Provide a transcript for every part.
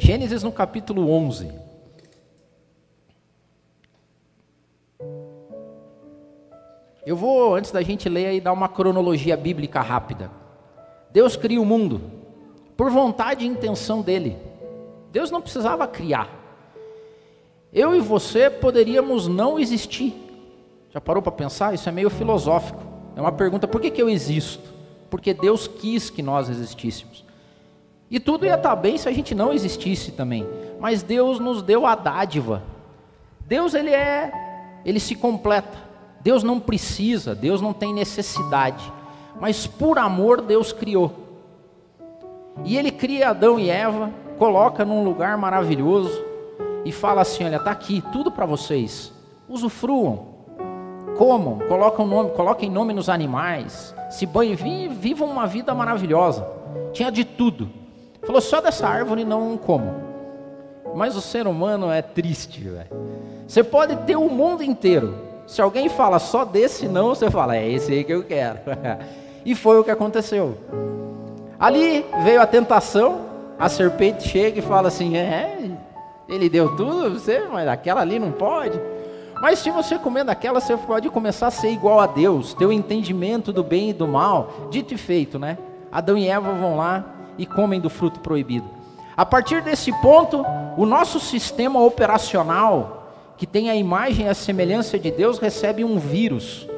Gênesis no capítulo 11. Eu vou, antes da gente ler aí, dar uma cronologia bíblica rápida. Deus cria o mundo por vontade e intenção dele. Deus não precisava criar. Eu e você poderíamos não existir. Já parou para pensar? Isso é meio filosófico. É uma pergunta: por que, que eu existo? Porque Deus quis que nós existíssemos. E tudo ia estar bem se a gente não existisse também. Mas Deus nos deu a dádiva. Deus ele é, ele se completa. Deus não precisa, Deus não tem necessidade. Mas por amor Deus criou. E ele cria Adão e Eva, coloca num lugar maravilhoso e fala assim: olha, está aqui tudo para vocês. Usufruam, comam, nome, coloquem nome nos animais, se banhem, vivam uma vida maravilhosa. Tinha de tudo. Falou só dessa árvore não como. Mas o ser humano é triste, velho. Você pode ter o mundo inteiro. Se alguém fala só desse não, você fala, é esse aí que eu quero. e foi o que aconteceu. Ali veio a tentação, a serpente chega e fala assim: é, ele deu tudo você, mas aquela ali não pode. Mas se você comer daquela, você pode começar a ser igual a Deus, ter o entendimento do bem e do mal, dito e feito, né? Adão e Eva vão lá e comem do fruto proibido. A partir desse ponto, o nosso sistema operacional, que tem a imagem e a semelhança de Deus, recebe um vírus.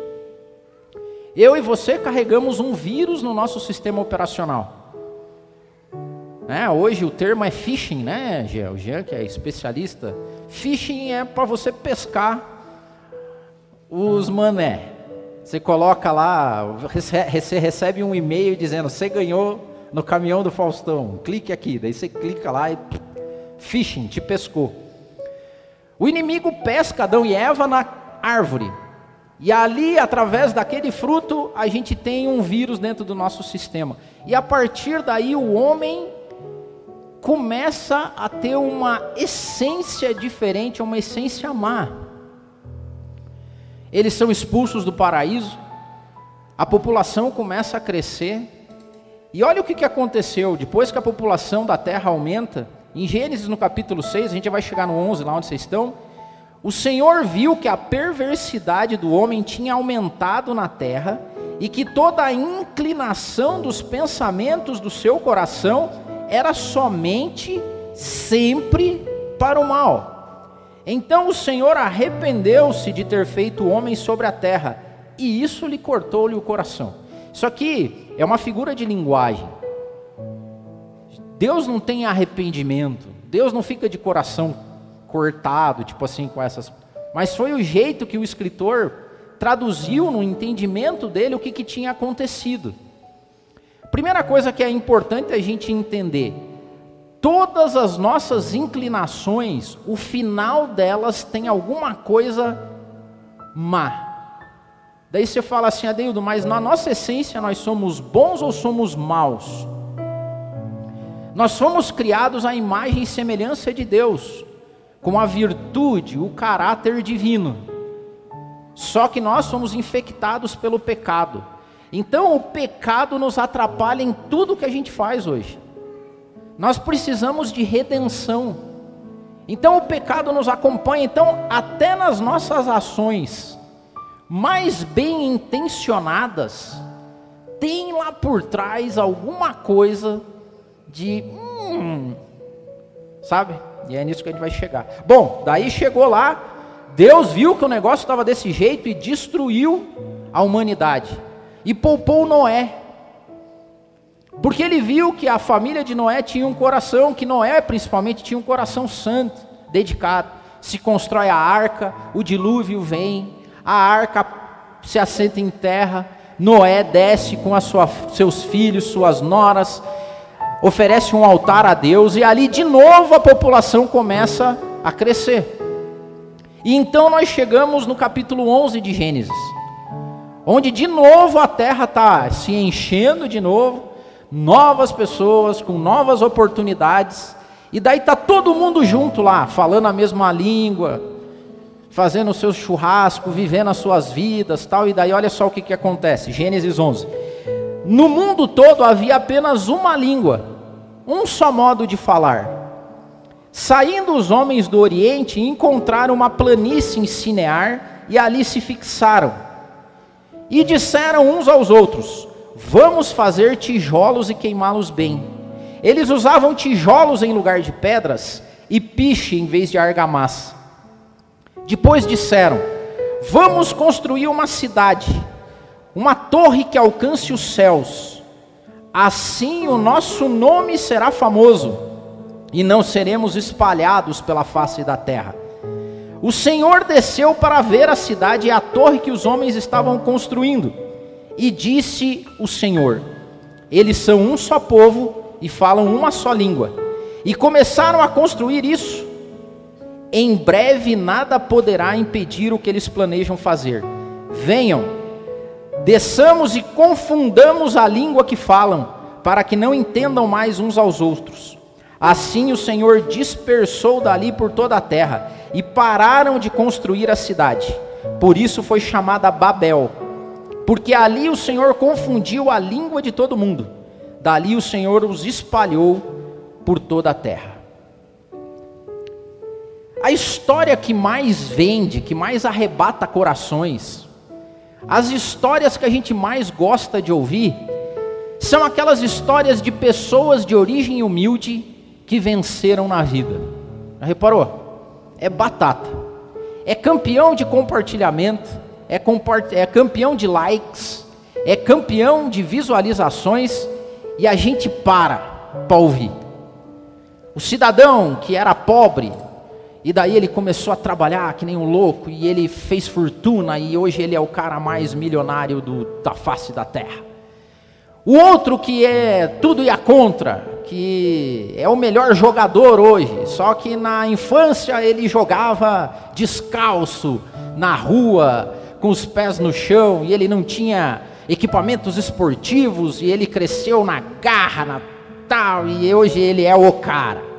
Eu e você carregamos um vírus no nosso sistema operacional. É, hoje o termo é phishing, né, Jean? O Jean, que é especialista. Phishing é para você pescar os mané. Você coloca lá, você recebe um e-mail dizendo: você ganhou no caminhão do Faustão, clique aqui. Daí você clica lá e phishing, te pescou. O inimigo pesca Adão e Eva na árvore. E ali, através daquele fruto, a gente tem um vírus dentro do nosso sistema. E a partir daí, o homem começa a ter uma essência diferente, uma essência má. Eles são expulsos do paraíso, a população começa a crescer, e olha o que, que aconteceu, depois que a população da terra aumenta, em Gênesis no capítulo 6, a gente vai chegar no 11, lá onde vocês estão, o Senhor viu que a perversidade do homem tinha aumentado na terra, e que toda a inclinação dos pensamentos do seu coração era somente sempre para o mal. Então o Senhor arrependeu-se de ter feito o homem sobre a terra, e isso lhe cortou-lhe o coração. Isso aqui é uma figura de linguagem. Deus não tem arrependimento, Deus não fica de coração cortado, tipo assim, com essas. Mas foi o jeito que o escritor traduziu no entendimento dele o que, que tinha acontecido. Primeira coisa que é importante a gente entender: todas as nossas inclinações, o final delas tem alguma coisa má. Daí você fala assim, Adeildo, mas na nossa essência nós somos bons ou somos maus? Nós fomos criados à imagem e semelhança de Deus, com a virtude, o caráter divino. Só que nós somos infectados pelo pecado. Então o pecado nos atrapalha em tudo que a gente faz hoje. Nós precisamos de redenção. Então o pecado nos acompanha, então até nas nossas ações mais bem intencionadas, tem lá por trás alguma coisa de hum, sabe? E é nisso que a gente vai chegar. Bom, daí chegou lá, Deus viu que o negócio estava desse jeito e destruiu a humanidade e poupou Noé. Porque ele viu que a família de Noé tinha um coração, que Noé principalmente tinha um coração santo, dedicado. Se constrói a arca, o dilúvio vem, a arca se assenta em terra, Noé desce com sua, seus filhos, suas noras, oferece um altar a Deus, e ali de novo a população começa a crescer. E então nós chegamos no capítulo 11 de Gênesis onde de novo a terra está se enchendo de novo, novas pessoas com novas oportunidades, e daí está todo mundo junto lá, falando a mesma língua, fazendo o seu churrasco, vivendo as suas vidas, tal, e daí olha só o que, que acontece, Gênesis 11. No mundo todo havia apenas uma língua, um só modo de falar. Saindo os homens do Oriente, encontraram uma planície em Sinear e ali se fixaram. E disseram uns aos outros: Vamos fazer tijolos e queimá-los bem. Eles usavam tijolos em lugar de pedras e piche em vez de argamassa. Depois disseram: Vamos construir uma cidade, uma torre que alcance os céus. Assim o nosso nome será famoso e não seremos espalhados pela face da terra. O Senhor desceu para ver a cidade e a torre que os homens estavam construindo. E disse o Senhor: Eles são um só povo e falam uma só língua. E começaram a construir isso. Em breve nada poderá impedir o que eles planejam fazer. Venham, desçamos e confundamos a língua que falam, para que não entendam mais uns aos outros. Assim o Senhor dispersou dali por toda a terra, e pararam de construir a cidade. Por isso foi chamada Babel, porque ali o Senhor confundiu a língua de todo mundo. Dali o Senhor os espalhou por toda a terra. A história que mais vende, que mais arrebata corações, as histórias que a gente mais gosta de ouvir, são aquelas histórias de pessoas de origem humilde que venceram na vida. Já reparou? É batata. É campeão de compartilhamento, é, compart... é campeão de likes, é campeão de visualizações e a gente para para ouvir. O cidadão que era pobre, e daí ele começou a trabalhar que nem um louco, e ele fez fortuna, e hoje ele é o cara mais milionário do, da face da terra. O outro que é tudo e a contra, que é o melhor jogador hoje, só que na infância ele jogava descalço na rua, com os pés no chão, e ele não tinha equipamentos esportivos, e ele cresceu na garra, na tal, e hoje ele é o cara.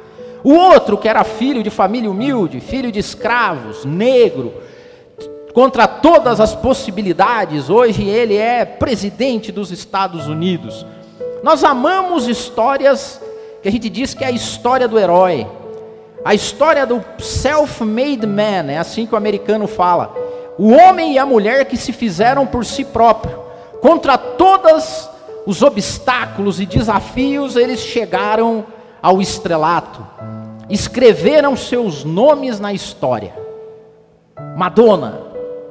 O outro que era filho de família humilde, filho de escravos, negro, contra todas as possibilidades, hoje ele é presidente dos Estados Unidos. Nós amamos histórias que a gente diz que é a história do herói, a história do self-made man, é assim que o americano fala. O homem e a mulher que se fizeram por si próprio, contra todos os obstáculos e desafios, eles chegaram ao estrelato, escreveram seus nomes na história. Madonna,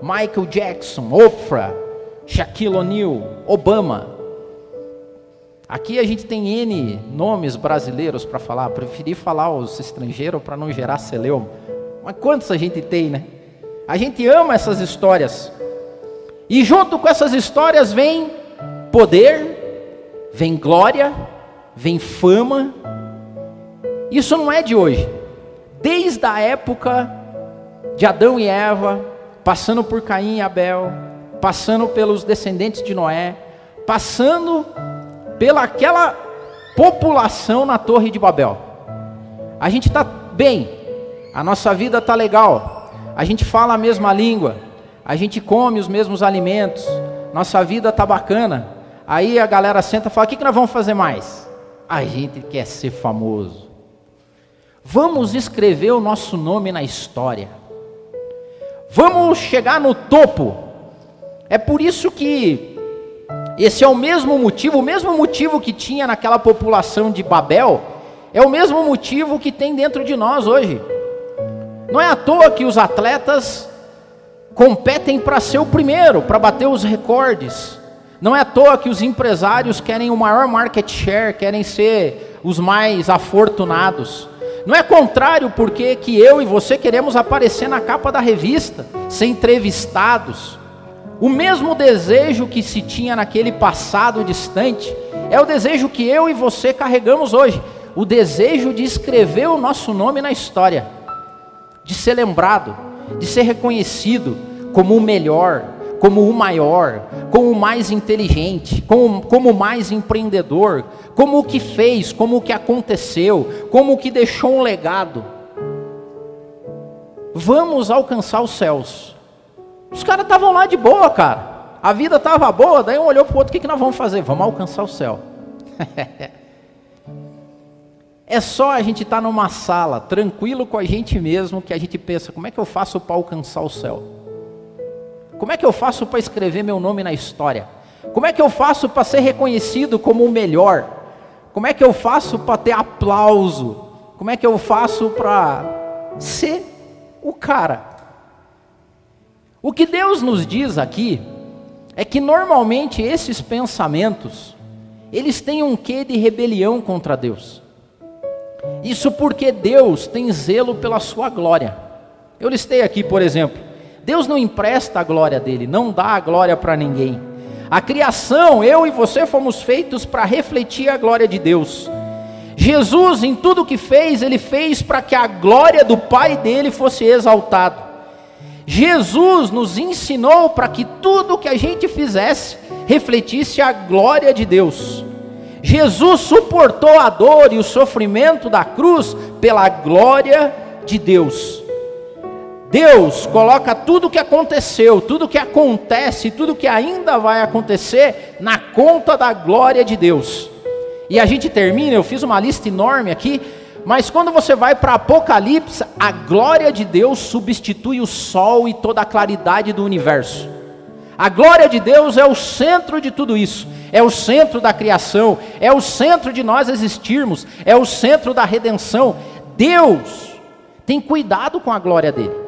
Michael Jackson, Oprah, Shaquille O'Neal, Obama. Aqui a gente tem N nomes brasileiros para falar, preferi falar os estrangeiros para não gerar celeuma. Mas quantos a gente tem, né? A gente ama essas histórias. E junto com essas histórias vem poder, vem glória, vem fama. Isso não é de hoje. Desde a época de Adão e Eva, passando por Caim e Abel, passando pelos descendentes de Noé, passando pela aquela população na Torre de Babel. A gente está bem, a nossa vida está legal, a gente fala a mesma língua, a gente come os mesmos alimentos, nossa vida está bacana. Aí a galera senta e fala: o que, que nós vamos fazer mais? A gente quer ser famoso. Vamos escrever o nosso nome na história. Vamos chegar no topo. É por isso que esse é o mesmo motivo, o mesmo motivo que tinha naquela população de Babel, é o mesmo motivo que tem dentro de nós hoje. Não é à toa que os atletas competem para ser o primeiro, para bater os recordes. Não é à toa que os empresários querem o maior market share, querem ser os mais afortunados. Não é contrário porque que eu e você queremos aparecer na capa da revista, ser entrevistados. O mesmo desejo que se tinha naquele passado distante é o desejo que eu e você carregamos hoje, o desejo de escrever o nosso nome na história, de ser lembrado, de ser reconhecido como o melhor, como o maior, como o mais inteligente, como, como o mais empreendedor, como o que fez, como o que aconteceu, como o que deixou um legado. Vamos alcançar os céus. Os caras estavam lá de boa, cara. A vida estava boa, daí um olhou para o outro: o que, que nós vamos fazer? Vamos alcançar o céu. É só a gente estar tá numa sala, tranquilo com a gente mesmo, que a gente pensa: como é que eu faço para alcançar o céu? Como é que eu faço para escrever meu nome na história? Como é que eu faço para ser reconhecido como o melhor? Como é que eu faço para ter aplauso? Como é que eu faço para ser o cara? O que Deus nos diz aqui é que normalmente esses pensamentos, eles têm um quê de rebelião contra Deus. Isso porque Deus tem zelo pela sua glória. Eu listei aqui, por exemplo, Deus não empresta a glória dele, não dá a glória para ninguém. A criação, eu e você fomos feitos para refletir a glória de Deus. Jesus, em tudo que fez, ele fez para que a glória do Pai dele fosse exaltado. Jesus nos ensinou para que tudo que a gente fizesse refletisse a glória de Deus. Jesus suportou a dor e o sofrimento da cruz pela glória de Deus. Deus coloca tudo o que aconteceu, tudo o que acontece, tudo o que ainda vai acontecer na conta da glória de Deus. E a gente termina, eu fiz uma lista enorme aqui, mas quando você vai para Apocalipse, a glória de Deus substitui o sol e toda a claridade do universo. A glória de Deus é o centro de tudo isso, é o centro da criação, é o centro de nós existirmos, é o centro da redenção. Deus tem cuidado com a glória dele.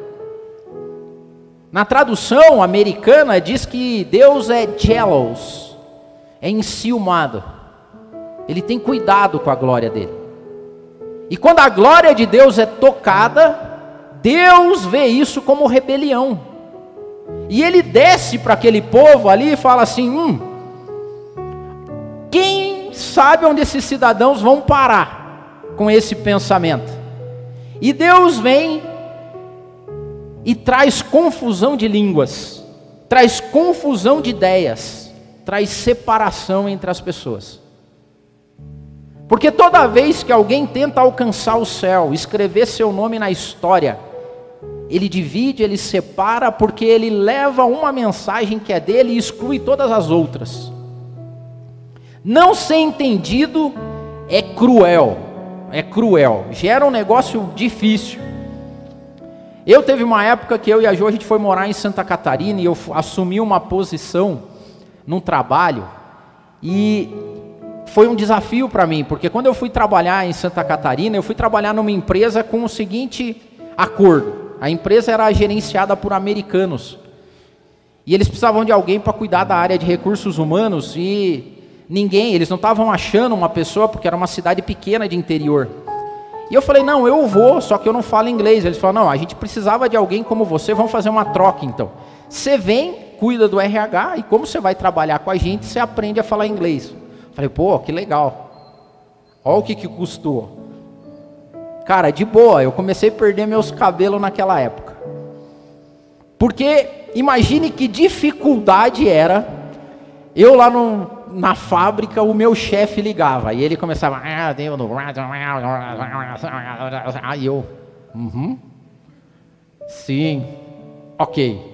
Na tradução americana diz que Deus é jealous, é enciumado. Ele tem cuidado com a glória dele. E quando a glória de Deus é tocada, Deus vê isso como rebelião. E ele desce para aquele povo ali e fala assim: hum, quem sabe onde esses cidadãos vão parar com esse pensamento? E Deus vem e traz confusão de línguas, traz confusão de ideias, traz separação entre as pessoas. Porque toda vez que alguém tenta alcançar o céu, escrever seu nome na história, ele divide, ele separa, porque ele leva uma mensagem que é dele e exclui todas as outras. Não ser entendido é cruel, é cruel, gera um negócio difícil. Eu teve uma época que eu e a Jo a gente foi morar em Santa Catarina e eu assumi uma posição num trabalho e foi um desafio para mim, porque quando eu fui trabalhar em Santa Catarina, eu fui trabalhar numa empresa com o seguinte acordo. A empresa era gerenciada por americanos. E eles precisavam de alguém para cuidar da área de recursos humanos e ninguém, eles não estavam achando uma pessoa porque era uma cidade pequena de interior. E eu falei: "Não, eu vou, só que eu não falo inglês". Eles falaram: "Não, a gente precisava de alguém como você, vamos fazer uma troca então. Você vem, cuida do RH e como você vai trabalhar com a gente, você aprende a falar inglês". Falei: "Pô, que legal". Olha o que que custou. Cara, de boa, eu comecei a perder meus cabelos naquela época. Porque imagine que dificuldade era eu lá no, na fábrica, o meu chefe ligava e ele começava. Aí eu. Uhum. Sim. Ok.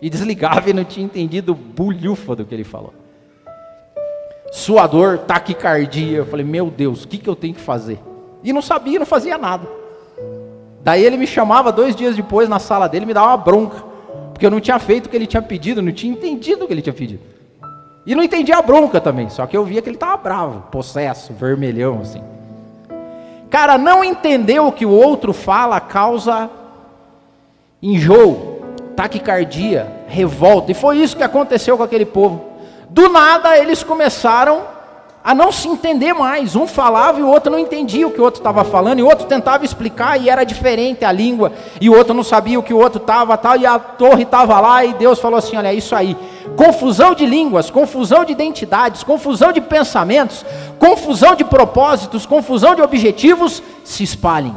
E desligava e não tinha entendido bulhufa do que ele falou. Suador, taquicardia. Eu falei, meu Deus, o que, que eu tenho que fazer? E não sabia, não fazia nada. Daí ele me chamava dois dias depois na sala dele e me dava uma bronca. Porque eu não tinha feito o que ele tinha pedido, não tinha entendido o que ele tinha pedido. E não entendia a bronca também, só que eu via que ele estava bravo, possesso, vermelhão assim. Cara, não entender o que o outro fala causa enjoo, taquicardia, revolta. E foi isso que aconteceu com aquele povo. Do nada eles começaram a não se entender mais. Um falava e o outro não entendia o que o outro estava falando, e o outro tentava explicar e era diferente a língua, e o outro não sabia o que o outro estava, tal, e a torre estava lá, e Deus falou assim: olha, é isso aí. Confusão de línguas, confusão de identidades, confusão de pensamentos, confusão de propósitos, confusão de objetivos se espalhem.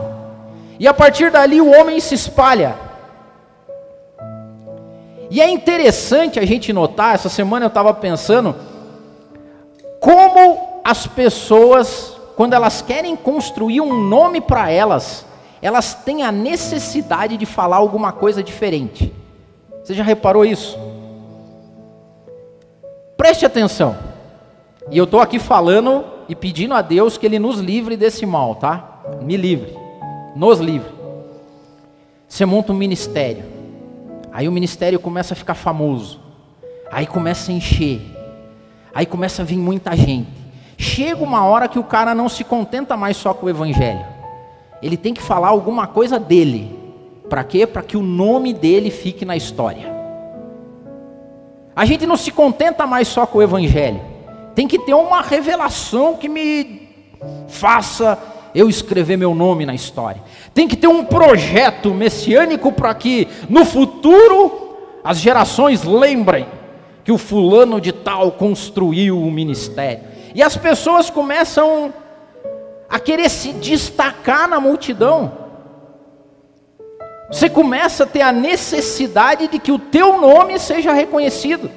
E a partir dali o homem se espalha. E é interessante a gente notar, essa semana eu estava pensando, como as pessoas, quando elas querem construir um nome para elas, elas têm a necessidade de falar alguma coisa diferente. Você já reparou isso? Preste atenção. E eu estou aqui falando e pedindo a Deus que Ele nos livre desse mal, tá? Me livre, nos livre. Você monta um ministério, aí o ministério começa a ficar famoso, aí começa a encher, aí começa a vir muita gente. Chega uma hora que o cara não se contenta mais só com o evangelho, ele tem que falar alguma coisa dele. Para quê? Para que o nome dele fique na história. A gente não se contenta mais só com o Evangelho. Tem que ter uma revelação que me faça eu escrever meu nome na história. Tem que ter um projeto messiânico para que no futuro as gerações lembrem que o fulano de tal construiu o ministério. E as pessoas começam a querer se destacar na multidão. Você começa a ter a necessidade de que o teu nome seja reconhecido.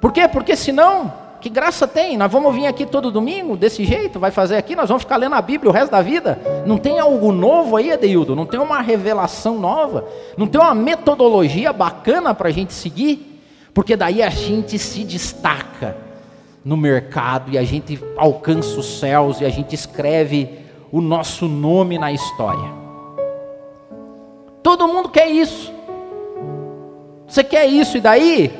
Por quê? Porque senão, que graça tem? Nós vamos vir aqui todo domingo desse jeito, vai fazer aqui, nós vamos ficar lendo a Bíblia o resto da vida. Não tem algo novo aí, Adeildo? Não tem uma revelação nova? Não tem uma metodologia bacana para a gente seguir? Porque daí a gente se destaca no mercado e a gente alcança os céus e a gente escreve o nosso nome na história. Todo mundo quer isso. Você quer isso e daí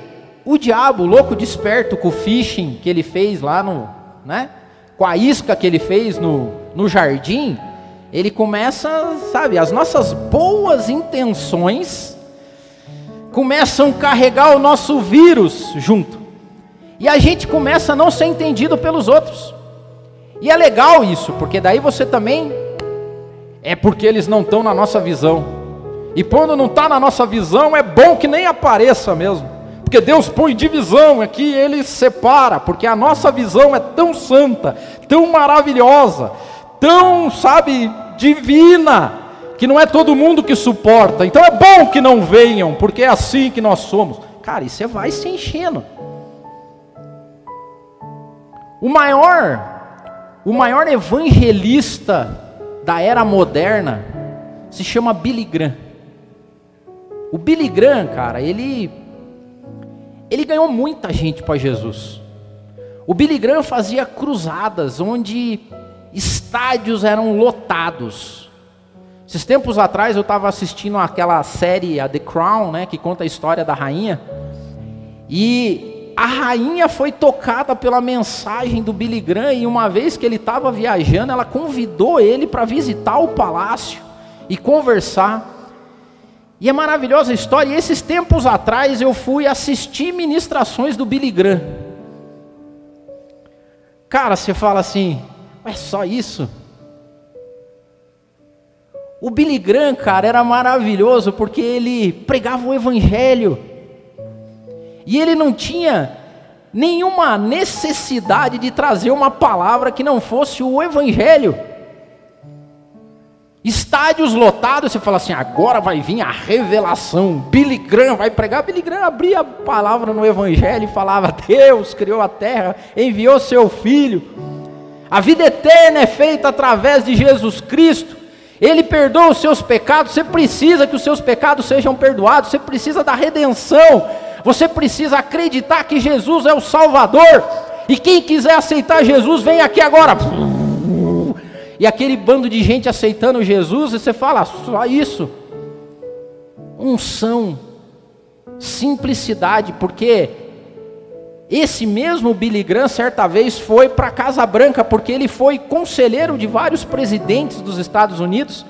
o diabo, louco desperto com o fishing que ele fez lá no, né? Com a isca que ele fez no, no jardim, ele começa, sabe, as nossas boas intenções começam a carregar o nosso vírus junto. E a gente começa a não ser entendido pelos outros. E é legal isso, porque daí você também é porque eles não estão na nossa visão. E quando não está na nossa visão, é bom que nem apareça mesmo. Porque Deus põe divisão aqui, Ele separa, porque a nossa visão é tão santa, tão maravilhosa, tão, sabe, divina, que não é todo mundo que suporta. Então é bom que não venham, porque é assim que nós somos. Cara, e você vai se enchendo. O maior, o maior evangelista da era moderna se chama Billy Graham. O Billy Graham, cara, ele ele ganhou muita gente para Jesus. O Billy Graham fazia cruzadas onde estádios eram lotados. Esses tempos atrás eu estava assistindo aquela série a The Crown, né, que conta a história da rainha. E a rainha foi tocada pela mensagem do Billy Graham e uma vez que ele estava viajando, ela convidou ele para visitar o palácio e conversar. E é maravilhosa a história. E esses tempos atrás eu fui assistir ministrações do Billy Graham. Cara, você fala assim, é só isso? O Billy Graham, cara, era maravilhoso porque ele pregava o evangelho e ele não tinha nenhuma necessidade de trazer uma palavra que não fosse o Evangelho. Estádios lotados, você fala assim, agora vai vir a revelação. Billy Graham vai pregar. Billy Graham abria a palavra no Evangelho e falava: Deus criou a terra, enviou seu Filho. A vida eterna é feita através de Jesus Cristo. Ele perdoa os seus pecados. Você precisa que os seus pecados sejam perdoados. Você precisa da redenção. Você precisa acreditar que Jesus é o Salvador. E quem quiser aceitar Jesus, vem aqui agora. E aquele bando de gente aceitando Jesus, e você fala, só isso. Unção, simplicidade, porque esse mesmo Billy Graham, certa vez, foi para a Casa Branca, porque ele foi conselheiro de vários presidentes dos Estados Unidos.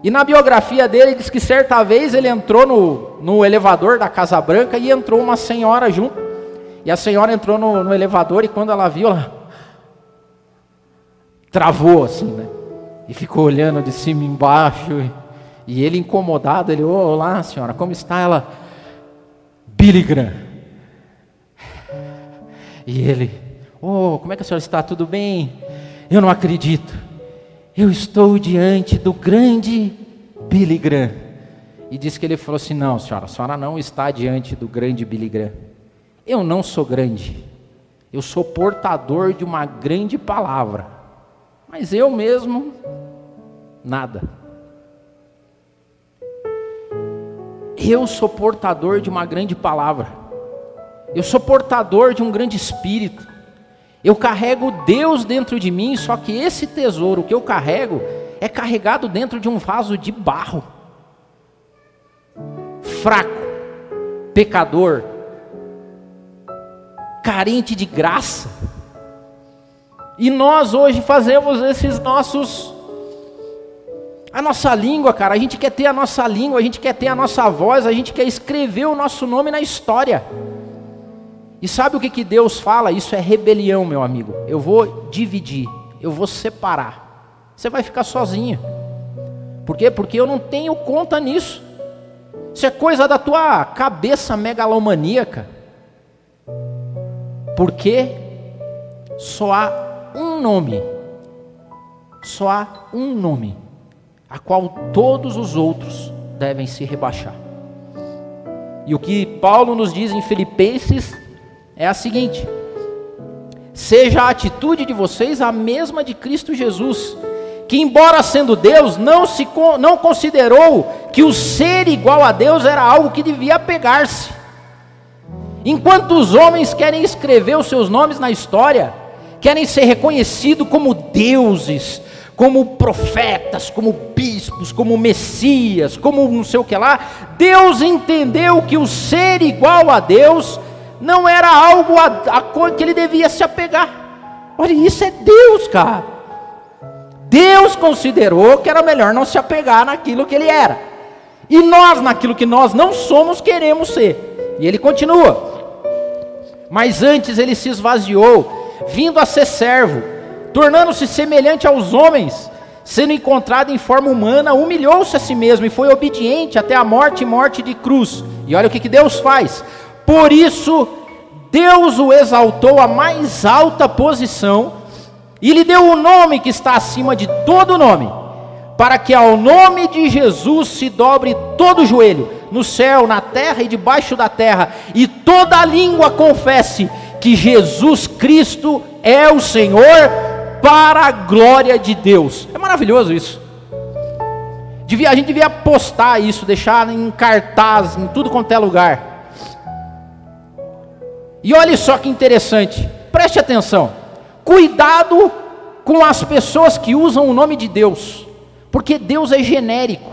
E na biografia dele diz que certa vez ele entrou no, no elevador da Casa Branca e entrou uma senhora junto. E a senhora entrou no, no elevador e quando ela viu, ela travou assim, né? E ficou olhando de cima embaixo. E, e ele incomodado, ele, olá senhora, como está? Ela, Billy Graham. E ele, oh, como é que a senhora está? Tudo bem? Eu não acredito. Eu estou diante do grande Billy Graham. E disse que ele falou assim: Não, senhora, a senhora não está diante do grande Billy Graham. Eu não sou grande. Eu sou portador de uma grande palavra. Mas eu mesmo, nada. Eu sou portador de uma grande palavra. Eu sou portador de um grande espírito. Eu carrego Deus dentro de mim, só que esse tesouro que eu carrego é carregado dentro de um vaso de barro. Fraco, pecador, carente de graça. E nós hoje fazemos esses nossos a nossa língua, cara, a gente quer ter a nossa língua, a gente quer ter a nossa voz, a gente quer escrever o nosso nome na história. E sabe o que, que Deus fala? Isso é rebelião, meu amigo. Eu vou dividir, eu vou separar. Você vai ficar sozinho. Por quê? Porque eu não tenho conta nisso. Isso é coisa da tua cabeça megalomaníaca. Porque só há um nome. Só há um nome a qual todos os outros devem se rebaixar. E o que Paulo nos diz em Filipenses é a seguinte: seja a atitude de vocês a mesma de Cristo Jesus, que embora sendo Deus, não se não considerou que o ser igual a Deus era algo que devia pegar-se. Enquanto os homens querem escrever os seus nomes na história, querem ser reconhecidos como deuses, como profetas, como bispos, como messias, como não sei o que lá, Deus entendeu que o ser igual a Deus não era algo a, a que ele devia se apegar. Olha, isso é Deus, cara. Deus considerou que era melhor não se apegar naquilo que ele era. E nós, naquilo que nós não somos, queremos ser. E ele continua. Mas antes ele se esvaziou, vindo a ser servo tornando-se semelhante aos homens, sendo encontrado em forma humana, humilhou-se a si mesmo e foi obediente até a morte e morte de cruz. E olha o que, que Deus faz. Por isso, Deus o exaltou à mais alta posição e lhe deu o nome que está acima de todo nome, para que ao nome de Jesus se dobre todo joelho, no céu, na terra e debaixo da terra, e toda língua confesse que Jesus Cristo é o Senhor para a glória de Deus. É maravilhoso isso. Devia, a gente devia postar isso, deixar em cartaz, em tudo quanto é lugar. E olha só que interessante, preste atenção. Cuidado com as pessoas que usam o nome de Deus, porque Deus é genérico.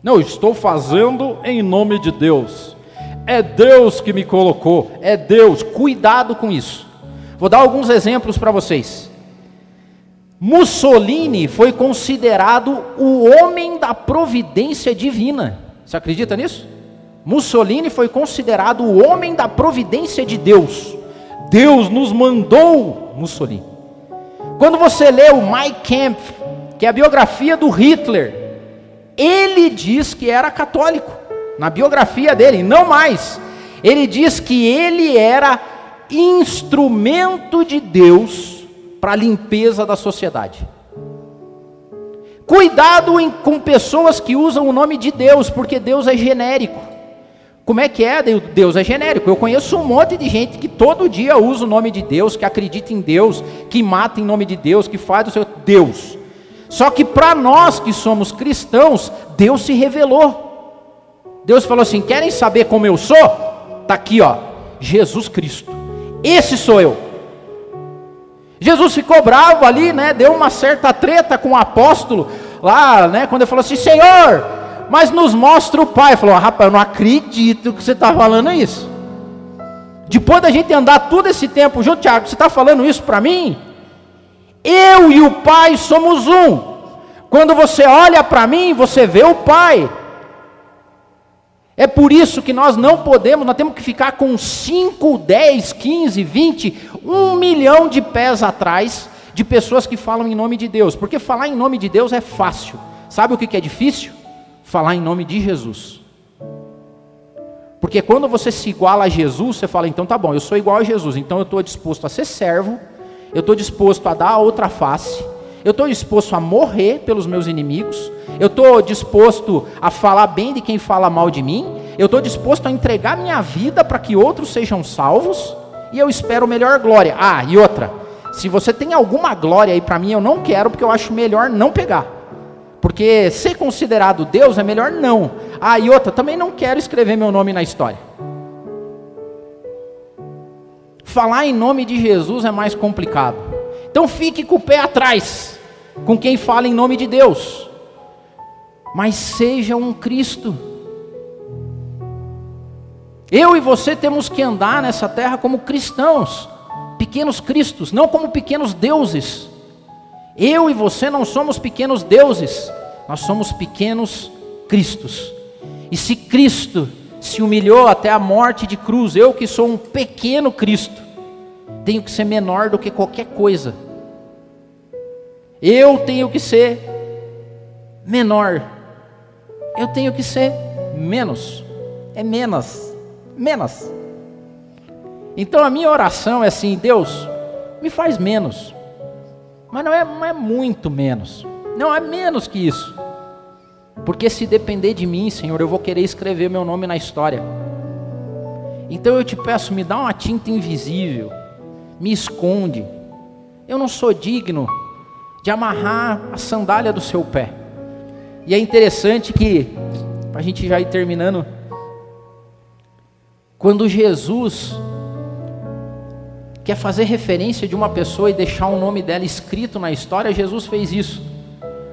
Não, estou fazendo em nome de Deus. É Deus que me colocou, é Deus. Cuidado com isso. Vou dar alguns exemplos para vocês. Mussolini foi considerado o homem da providência divina. Você acredita nisso? Mussolini foi considerado o homem da providência de Deus. Deus nos mandou Mussolini. Quando você lê o Mein Kampf, que é a biografia do Hitler, ele diz que era católico. Na biografia dele, não mais. Ele diz que ele era instrumento de Deus para a limpeza da sociedade. Cuidado em, com pessoas que usam o nome de Deus, porque Deus é genérico. Como é que é? Deus é genérico. Eu conheço um monte de gente que todo dia usa o nome de Deus, que acredita em Deus, que mata em nome de Deus, que faz o seu Deus. Só que para nós que somos cristãos, Deus se revelou. Deus falou assim: querem saber como eu sou? Tá aqui, ó, Jesus Cristo. Esse sou eu. Jesus ficou bravo ali, né? Deu uma certa treta com o apóstolo lá, né? Quando ele falou assim: Senhor, mas nos mostra o Pai. Falou: ah, Rapaz, eu não acredito que você está falando isso. Depois da gente andar todo esse tempo junto, Tiago, você está falando isso para mim? Eu e o Pai somos um. Quando você olha para mim, você vê o Pai. É por isso que nós não podemos, nós temos que ficar com 5, 10, 15, 20, 1 milhão de pés atrás de pessoas que falam em nome de Deus. Porque falar em nome de Deus é fácil. Sabe o que é difícil? Falar em nome de Jesus. Porque quando você se iguala a Jesus, você fala, então tá bom, eu sou igual a Jesus, então eu estou disposto a ser servo, eu estou disposto a dar a outra face, eu estou disposto a morrer pelos meus inimigos, eu estou disposto a falar bem de quem fala mal de mim, eu estou disposto a entregar minha vida para que outros sejam salvos, e eu espero melhor glória. Ah, e outra, se você tem alguma glória aí para mim, eu não quero, porque eu acho melhor não pegar. Porque ser considerado Deus é melhor não. Ah, e outra, também não quero escrever meu nome na história. falar em nome de Jesus é mais complicado. Então fique com o pé atrás com quem fala em nome de Deus, mas seja um Cristo. Eu e você temos que andar nessa terra como cristãos, pequenos cristos, não como pequenos deuses. Eu e você não somos pequenos deuses, nós somos pequenos cristos. E se Cristo se humilhou até a morte de cruz, eu que sou um pequeno Cristo, tenho que ser menor do que qualquer coisa. Eu tenho que ser menor. Eu tenho que ser menos. É menos. Menos. Então a minha oração é assim: Deus, me faz menos. Mas não é, não é muito menos. Não é menos que isso. Porque se depender de mim, Senhor, eu vou querer escrever meu nome na história. Então eu te peço, me dá uma tinta invisível, me esconde. Eu não sou digno de amarrar a sandália do seu pé. E é interessante que, para a gente já ir terminando, quando Jesus quer fazer referência de uma pessoa e deixar o nome dela escrito na história, Jesus fez isso.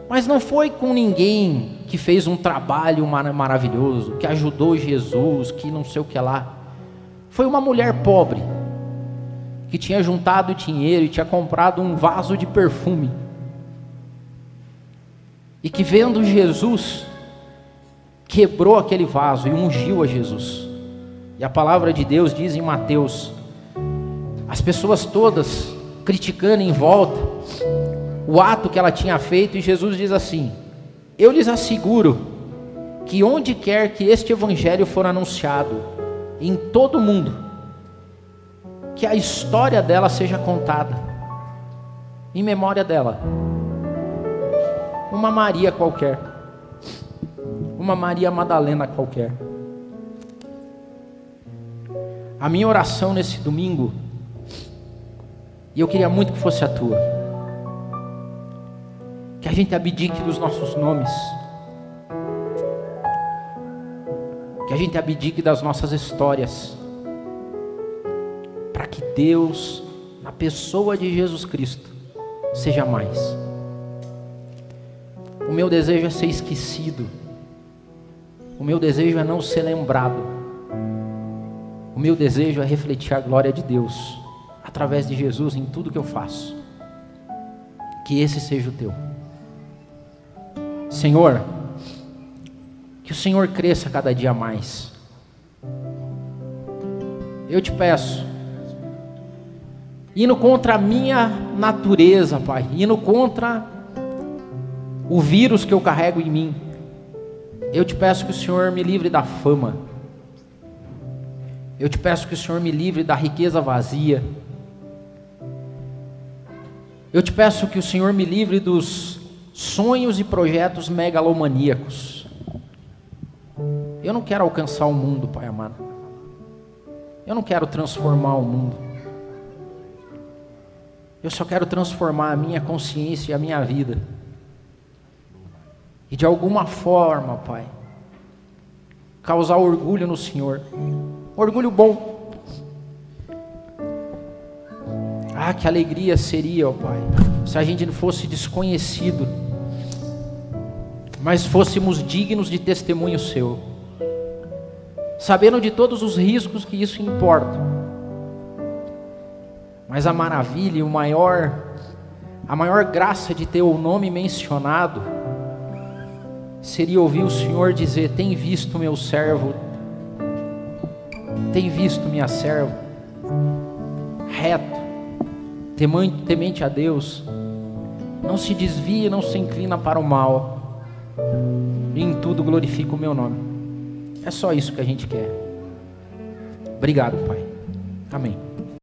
Mas não foi com ninguém que fez um trabalho maravilhoso, que ajudou Jesus, que não sei o que lá. Foi uma mulher pobre, que tinha juntado dinheiro e tinha comprado um vaso de perfume. E que vendo Jesus, quebrou aquele vaso e ungiu a Jesus. E a palavra de Deus diz em Mateus: as pessoas todas criticando em volta o ato que ela tinha feito, e Jesus diz assim: Eu lhes asseguro que onde quer que este evangelho for anunciado, em todo o mundo, que a história dela seja contada, em memória dela. Uma Maria qualquer, uma Maria Madalena qualquer. A minha oração nesse domingo, e eu queria muito que fosse a tua, que a gente abdique dos nossos nomes, que a gente abdique das nossas histórias, para que Deus, na pessoa de Jesus Cristo, seja mais. O meu desejo é ser esquecido, o meu desejo é não ser lembrado, o meu desejo é refletir a glória de Deus através de Jesus em tudo que eu faço. Que esse seja o teu. Senhor, que o Senhor cresça cada dia mais. Eu te peço, indo contra a minha natureza, Pai, indo contra o vírus que eu carrego em mim, eu te peço que o Senhor me livre da fama, eu te peço que o Senhor me livre da riqueza vazia, eu te peço que o Senhor me livre dos sonhos e projetos megalomaníacos. Eu não quero alcançar o mundo, Pai amado. Eu não quero transformar o mundo. Eu só quero transformar a minha consciência e a minha vida. E de alguma forma, Pai, causar orgulho no Senhor. Orgulho bom. Ah, que alegria seria, ó Pai, se a gente não fosse desconhecido, mas fôssemos dignos de testemunho Seu, sabendo de todos os riscos que isso importa. Mas a maravilha o maior, a maior graça de ter o nome mencionado, seria ouvir o Senhor dizer: Tem visto meu servo, tem visto minha serva, reto, temente a Deus, não se desvia, não se inclina para o mal, e em tudo glorifica o meu nome. É só isso que a gente quer. Obrigado, Pai. Amém.